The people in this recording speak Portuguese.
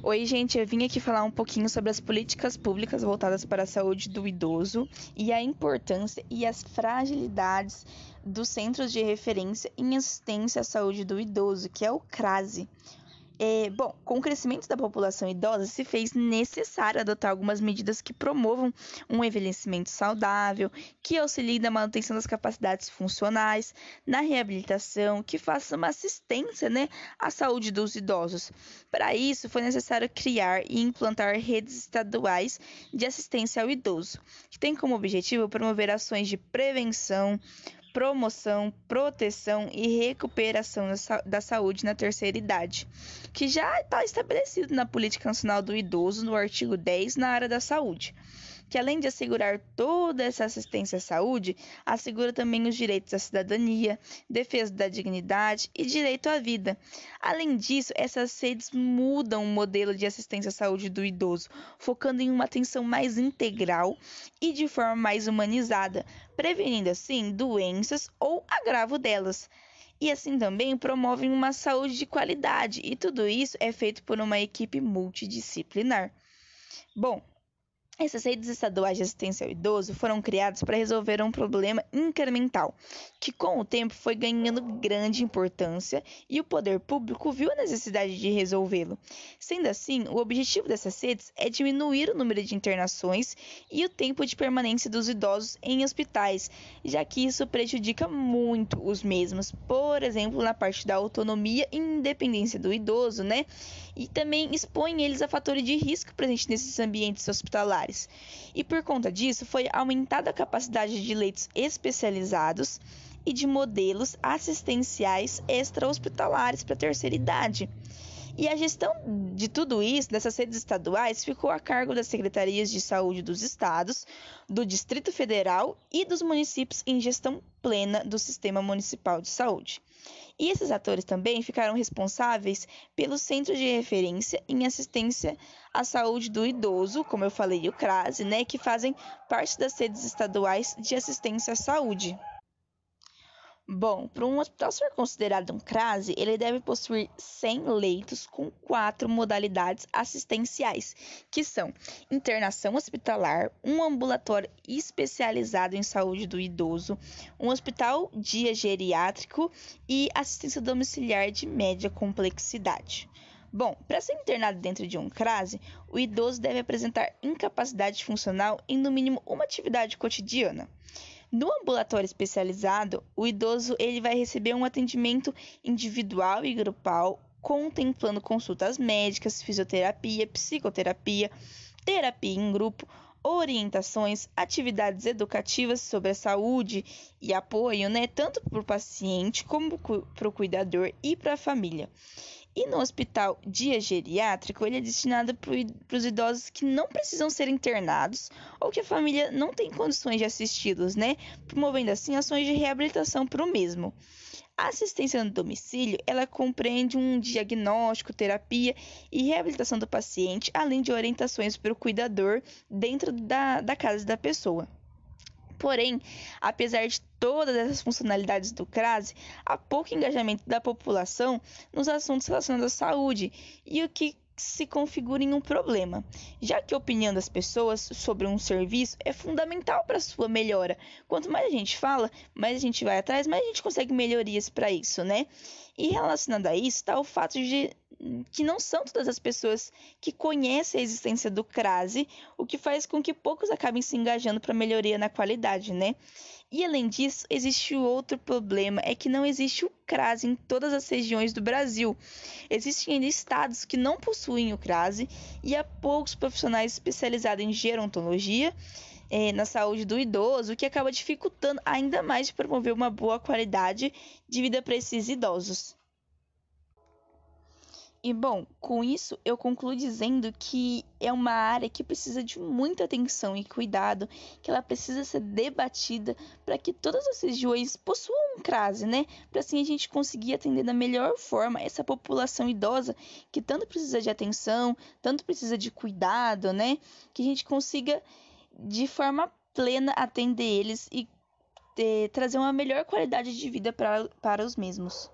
Oi, gente, eu vim aqui falar um pouquinho sobre as políticas públicas voltadas para a saúde do idoso e a importância e as fragilidades dos Centros de Referência em Assistência à Saúde do Idoso, que é o CRASE. É, bom, com o crescimento da população idosa, se fez necessário adotar algumas medidas que promovam um envelhecimento saudável, que auxiliem na manutenção das capacidades funcionais, na reabilitação, que faça uma assistência né, à saúde dos idosos. Para isso, foi necessário criar e implantar redes estaduais de assistência ao idoso, que tem como objetivo promover ações de prevenção, promoção, proteção e recuperação da saúde na terceira idade, que já está estabelecido na Política Nacional do Idoso, no artigo 10, na área da saúde que além de assegurar toda essa assistência à saúde, assegura também os direitos à cidadania, defesa da dignidade e direito à vida. Além disso, essas redes mudam o modelo de assistência à saúde do idoso, focando em uma atenção mais integral e de forma mais humanizada, prevenindo assim doenças ou agravo delas e assim também promovem uma saúde de qualidade, e tudo isso é feito por uma equipe multidisciplinar. Bom, essas redes estaduais de assistência ao idoso foram criadas para resolver um problema incremental, que com o tempo foi ganhando grande importância e o poder público viu a necessidade de resolvê-lo. Sendo assim, o objetivo dessas redes é diminuir o número de internações e o tempo de permanência dos idosos em hospitais, já que isso prejudica muito os mesmos, por exemplo, na parte da autonomia e independência do idoso, né? E também expõe eles a fatores de risco presentes nesses ambientes hospitalares. E por conta disso, foi aumentada a capacidade de leitos especializados e de modelos assistenciais extra-hospitalares para a terceira idade. E a gestão de tudo isso, dessas redes estaduais, ficou a cargo das secretarias de saúde dos estados, do Distrito Federal e dos municípios em gestão plena do Sistema Municipal de Saúde. E esses atores também ficaram responsáveis pelos centros de referência em assistência à saúde do idoso, como eu falei, o CRASE, né, que fazem parte das redes estaduais de assistência à saúde. Bom, para um hospital ser considerado um CRASE, ele deve possuir 100 leitos com quatro modalidades assistenciais, que são internação hospitalar, um ambulatório especializado em saúde do idoso, um hospital dia geriátrico e assistência domiciliar de média complexidade. Bom, para ser internado dentro de um CRASE, o idoso deve apresentar incapacidade funcional em no mínimo uma atividade cotidiana. No ambulatório especializado, o idoso ele vai receber um atendimento individual e grupal, contemplando consultas médicas, fisioterapia, psicoterapia, terapia em grupo, orientações, atividades educativas sobre a saúde e apoio, né, tanto para o paciente como para o cuidador e para a família. E no hospital dia geriátrico, ele é destinado para os idosos que não precisam ser internados ou que a família não tem condições de assisti-los, né? Promovendo assim ações de reabilitação para o mesmo. A assistência no domicílio, ela compreende um diagnóstico, terapia e reabilitação do paciente, além de orientações para o cuidador dentro da, da casa da pessoa. Porém, apesar de todas essas funcionalidades do CRASE, há pouco engajamento da população nos assuntos relacionados à saúde e o que se configura em um problema, já que a opinião das pessoas sobre um serviço é fundamental para sua melhora. Quanto mais a gente fala, mais a gente vai atrás, mais a gente consegue melhorias para isso, né? E relacionado a isso está o fato de que não são todas as pessoas que conhecem a existência do crase, o que faz com que poucos acabem se engajando para melhoria na qualidade, né? E além disso, existe outro problema, é que não existe o crase em todas as regiões do Brasil. Existem ainda estados que não possuem o crase e há poucos profissionais especializados em gerontologia é, na saúde do idoso, o que acaba dificultando ainda mais de promover uma boa qualidade de vida para esses idosos. E bom, com isso eu concluo dizendo que é uma área que precisa de muita atenção e cuidado, que ela precisa ser debatida para que todas as regiões possuam um crase, né? Para assim a gente conseguir atender da melhor forma essa população idosa que tanto precisa de atenção, tanto precisa de cuidado, né? Que a gente consiga de forma plena atender eles e ter, trazer uma melhor qualidade de vida pra, para os mesmos.